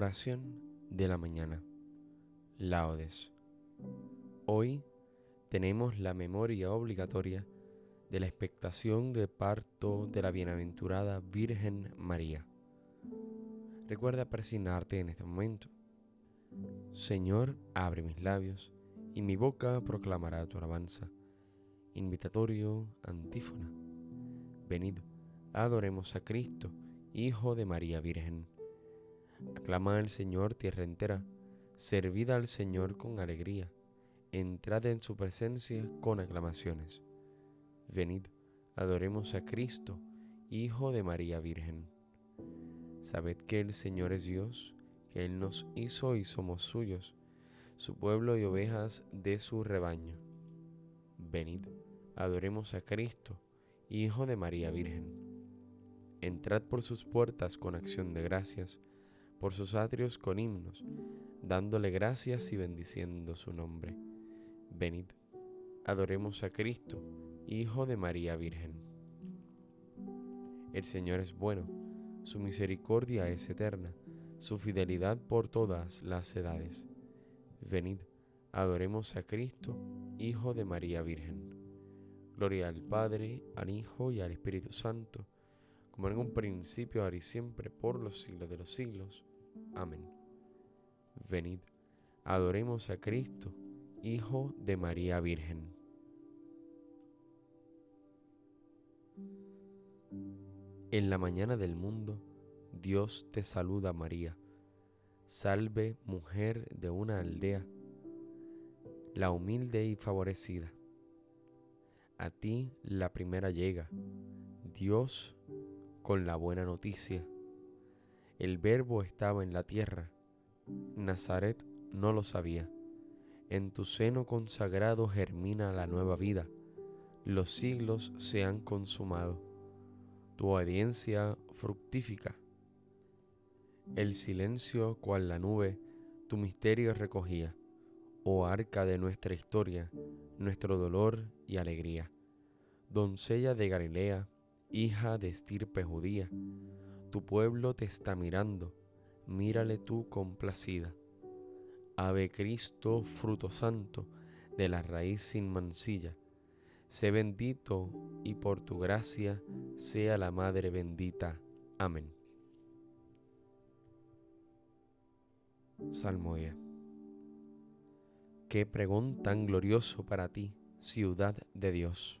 Oración de la mañana. Laudes. Hoy tenemos la memoria obligatoria de la expectación de parto de la bienaventurada Virgen María. Recuerda persignarte en este momento. Señor, abre mis labios y mi boca proclamará tu alabanza. Invitatorio, antífona. Venid, adoremos a Cristo, Hijo de María Virgen. Aclama al Señor tierra entera, servid al Señor con alegría, entrad en su presencia con aclamaciones. Venid, adoremos a Cristo, Hijo de María Virgen. Sabed que el Señor es Dios, que Él nos hizo y somos suyos, su pueblo y ovejas de su rebaño. Venid, adoremos a Cristo, Hijo de María Virgen. Entrad por sus puertas con acción de gracias, por sus atrios con himnos, dándole gracias y bendiciendo su nombre. Venid, adoremos a Cristo, Hijo de María Virgen. El Señor es bueno, su misericordia es eterna, su fidelidad por todas las edades. Venid, adoremos a Cristo, Hijo de María Virgen. Gloria al Padre, al Hijo y al Espíritu Santo, como en un principio, ahora y siempre, por los siglos de los siglos. Amén. Venid, adoremos a Cristo, Hijo de María Virgen. En la mañana del mundo, Dios te saluda María. Salve mujer de una aldea, la humilde y favorecida. A ti la primera llega, Dios con la buena noticia el verbo estaba en la tierra. Nazaret no lo sabía. En tu seno consagrado germina la nueva vida. Los siglos se han consumado. Tu obediencia fructífica. El silencio cual la nube tu misterio recogía. Oh arca de nuestra historia, nuestro dolor y alegría. Doncella de Galilea, hija de estirpe judía tu pueblo te está mirando, mírale tú complacida. Ave Cristo, fruto santo, de la raíz sin mancilla, sé bendito y por tu gracia sea la Madre bendita. Amén. Salmodia. Qué pregón tan glorioso para ti, ciudad de Dios.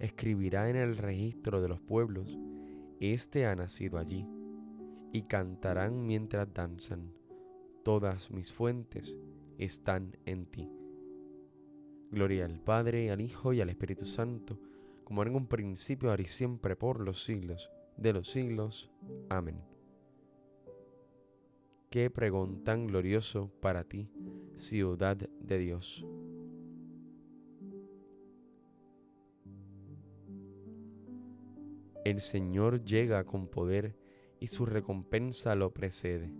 escribirá en el registro de los pueblos, Este ha nacido allí, y cantarán mientras danzan, todas mis fuentes están en ti. Gloria al Padre, al Hijo y al Espíritu Santo, como en un principio, ahora y siempre, por los siglos de los siglos. Amén. Qué pregón tan glorioso para ti, ciudad de Dios. El Señor llega con poder y su recompensa lo precede.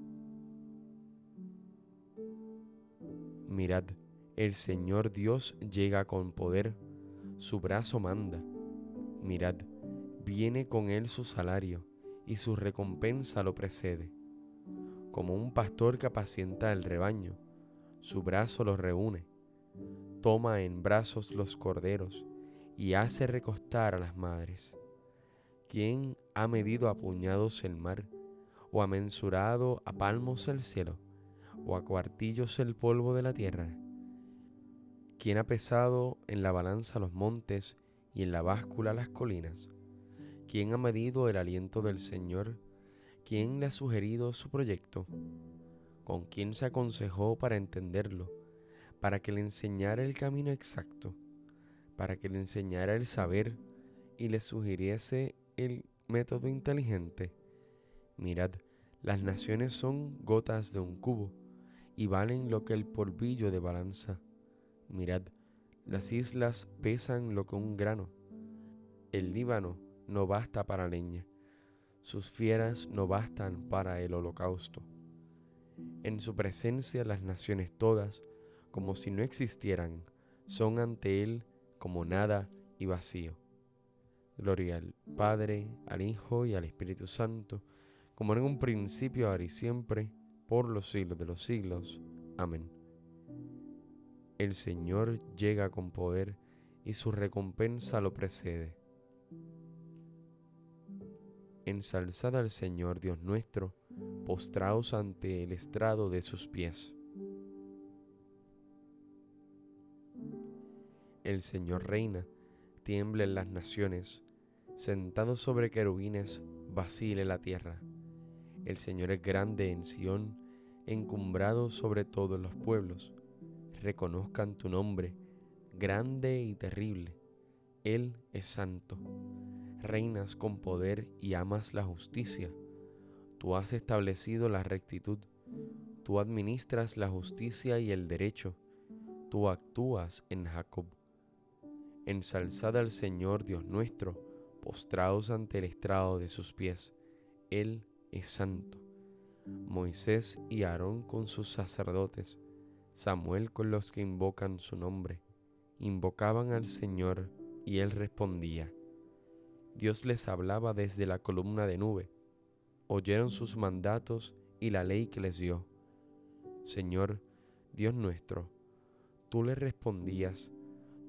Mirad, el Señor Dios llega con poder, su brazo manda. Mirad, viene con él su salario y su recompensa lo precede. Como un pastor que apacienta el rebaño, su brazo los reúne, toma en brazos los corderos y hace recostar a las madres ¿Quién ha medido a puñados el mar, o ha mensurado a palmos el cielo, o a cuartillos el polvo de la tierra? ¿Quién ha pesado en la balanza los montes y en la báscula las colinas? ¿Quién ha medido el aliento del Señor? ¿Quién le ha sugerido su proyecto? ¿Con quién se aconsejó para entenderlo? Para que le enseñara el camino exacto, para que le enseñara el saber y le sugiriese el método inteligente? Mirad, las naciones son gotas de un cubo y valen lo que el polvillo de balanza. Mirad, las islas pesan lo que un grano. El Líbano no basta para leña, sus fieras no bastan para el holocausto. En su presencia las naciones todas, como si no existieran, son ante Él como nada y vacío. Gloria al Padre, al Hijo y al Espíritu Santo, como en un principio, ahora y siempre, por los siglos de los siglos. Amén. El Señor llega con poder y su recompensa lo precede. Ensalzad al Señor Dios nuestro, postraos ante el estrado de sus pies. El Señor reina, tiemblen las naciones, sentado sobre querubines, vacile la tierra. El Señor es grande en Sión, encumbrado sobre todos los pueblos. Reconozcan tu nombre, grande y terrible. Él es santo. Reinas con poder y amas la justicia. Tú has establecido la rectitud. Tú administras la justicia y el derecho. Tú actúas en Jacob. Ensalzad al Señor Dios nuestro, postraos ante el estrado de sus pies. Él es santo. Moisés y Aarón con sus sacerdotes, Samuel con los que invocan su nombre, invocaban al Señor y él respondía. Dios les hablaba desde la columna de nube, oyeron sus mandatos y la ley que les dio. Señor, Dios nuestro, tú les respondías,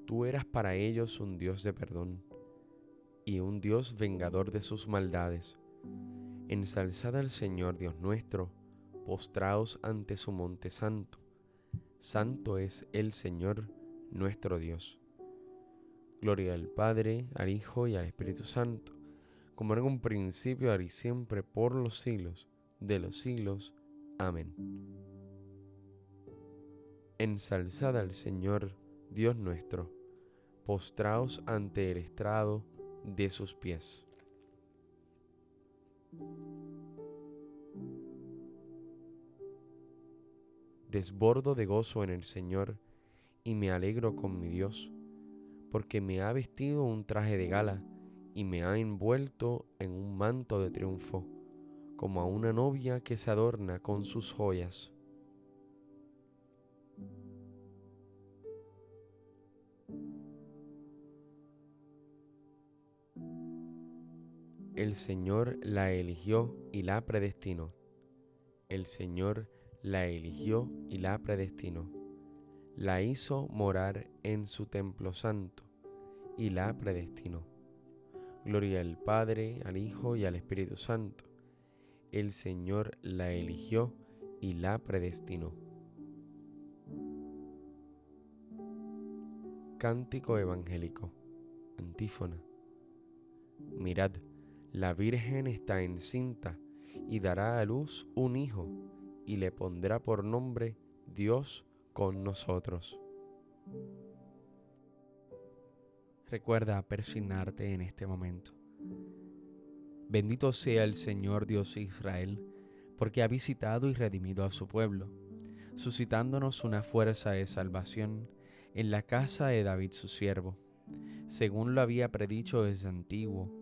tú eras para ellos un Dios de perdón y un Dios vengador de sus maldades. Ensalzad al Señor Dios nuestro, postraos ante su monte santo. Santo es el Señor nuestro Dios. Gloria al Padre, al Hijo y al Espíritu Santo, como en un principio, ahora y siempre, por los siglos de los siglos. Amén. Ensalzad al Señor Dios nuestro, postraos ante el estrado de sus pies. Desbordo de gozo en el Señor y me alegro con mi Dios, porque me ha vestido un traje de gala y me ha envuelto en un manto de triunfo, como a una novia que se adorna con sus joyas. El Señor la eligió y la predestinó. El Señor la eligió y la predestinó. La hizo morar en su templo santo y la predestinó. Gloria al Padre, al Hijo y al Espíritu Santo. El Señor la eligió y la predestinó. Cántico evangélico. Antífona. Mirad la Virgen está encinta y dará a luz un hijo y le pondrá por nombre Dios con nosotros. Recuerda persignarte en este momento. Bendito sea el Señor Dios de Israel, porque ha visitado y redimido a su pueblo, suscitándonos una fuerza de salvación en la casa de David su siervo, según lo había predicho desde antiguo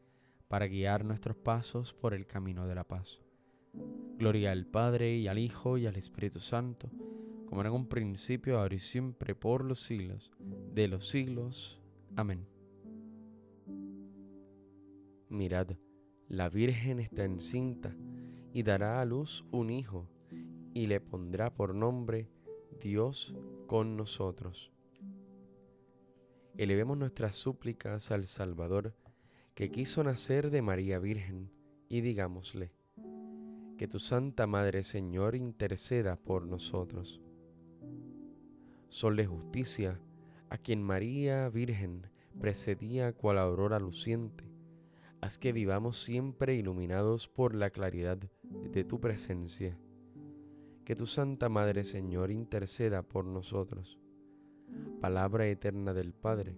para guiar nuestros pasos por el camino de la paz. Gloria al Padre y al Hijo y al Espíritu Santo, como en un principio, ahora y siempre, por los siglos de los siglos. Amén. Mirad, la Virgen está encinta y dará a luz un hijo, y le pondrá por nombre Dios con nosotros. Elevemos nuestras súplicas al Salvador, que quiso nacer de María Virgen, y digámosle, que tu Santa Madre Señor interceda por nosotros sol de justicia, a quien María Virgen precedía cual aurora luciente, haz que vivamos siempre iluminados por la claridad de tu presencia. Que tu Santa Madre Señor interceda por nosotros. Palabra eterna del Padre,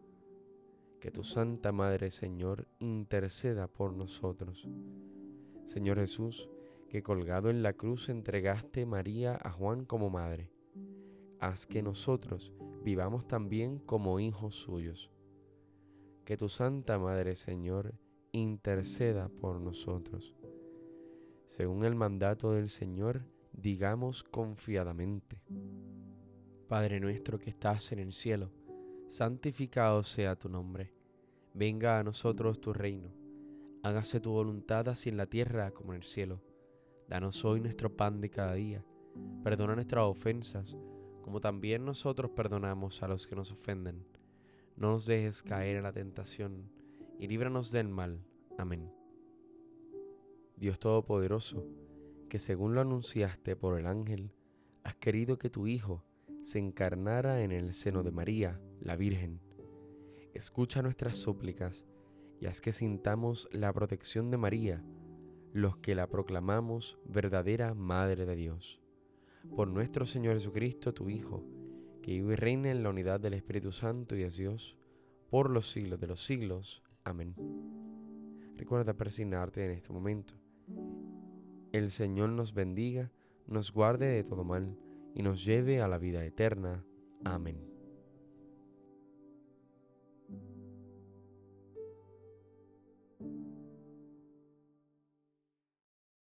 Que tu Santa Madre Señor interceda por nosotros. Señor Jesús, que colgado en la cruz entregaste María a Juan como madre, haz que nosotros vivamos también como hijos suyos. Que tu Santa Madre, Señor, interceda por nosotros. Según el mandato del Señor, digamos confiadamente. Padre nuestro que estás en el cielo, santificado sea tu nombre. Venga a nosotros tu reino. Hágase tu voluntad así en la tierra como en el cielo. Danos hoy nuestro pan de cada día. Perdona nuestras ofensas como también nosotros perdonamos a los que nos ofenden. No nos dejes caer en la tentación, y líbranos del mal. Amén. Dios Todopoderoso, que según lo anunciaste por el ángel, has querido que tu Hijo se encarnara en el seno de María, la Virgen. Escucha nuestras súplicas y haz que sintamos la protección de María, los que la proclamamos verdadera Madre de Dios por nuestro Señor Jesucristo, tu Hijo, que vive y reina en la unidad del Espíritu Santo y es Dios, por los siglos de los siglos. Amén. Recuerda persignarte en este momento. El Señor nos bendiga, nos guarde de todo mal y nos lleve a la vida eterna. Amén.